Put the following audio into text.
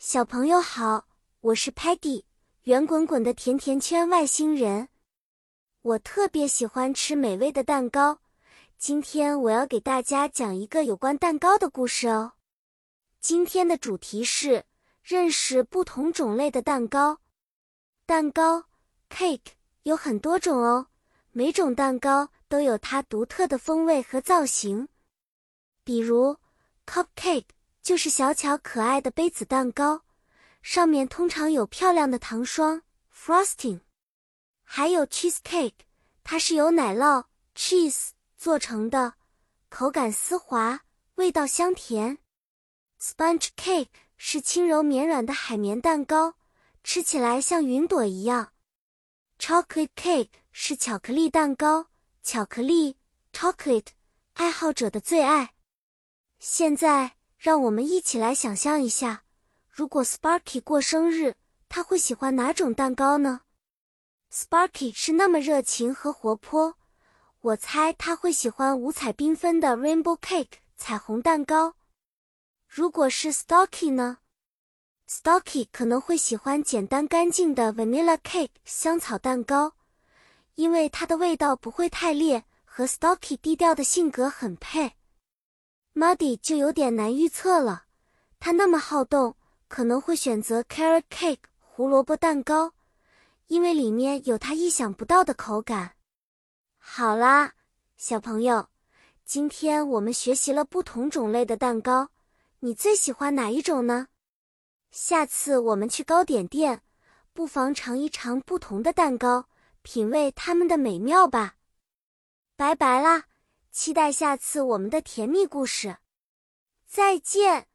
小朋友好，我是 Patty，圆滚滚的甜甜圈外星人。我特别喜欢吃美味的蛋糕。今天我要给大家讲一个有关蛋糕的故事哦。今天的主题是认识不同种类的蛋糕。蛋糕 cake 有很多种哦，每种蛋糕都有它独特的风味和造型。比如 cupcake。就是小巧可爱的杯子蛋糕，上面通常有漂亮的糖霜 （frosting）。还有 cheesecake，它是由奶酪 （cheese） 做成的，口感丝滑，味道香甜。sponge cake 是轻柔绵软的海绵蛋糕，吃起来像云朵一样。chocolate cake 是巧克力蛋糕，巧克力 （chocolate） 爱好者的最爱。现在。让我们一起来想象一下，如果 Sparky 过生日，他会喜欢哪种蛋糕呢？Sparky 是那么热情和活泼，我猜他会喜欢五彩缤纷的 Rainbow Cake 彩虹蛋糕。如果是 Stocky 呢？Stocky 可能会喜欢简单干净的 Vanilla Cake 香草蛋糕，因为它的味道不会太烈，和 Stocky 低调的性格很配。Muddy 就有点难预测了，他那么好动，可能会选择 carrot cake 胡萝卜蛋糕，因为里面有他意想不到的口感。好啦，小朋友，今天我们学习了不同种类的蛋糕，你最喜欢哪一种呢？下次我们去糕点店，不妨尝一尝不同的蛋糕，品味它们的美妙吧。拜拜啦！期待下次我们的甜蜜故事，再见。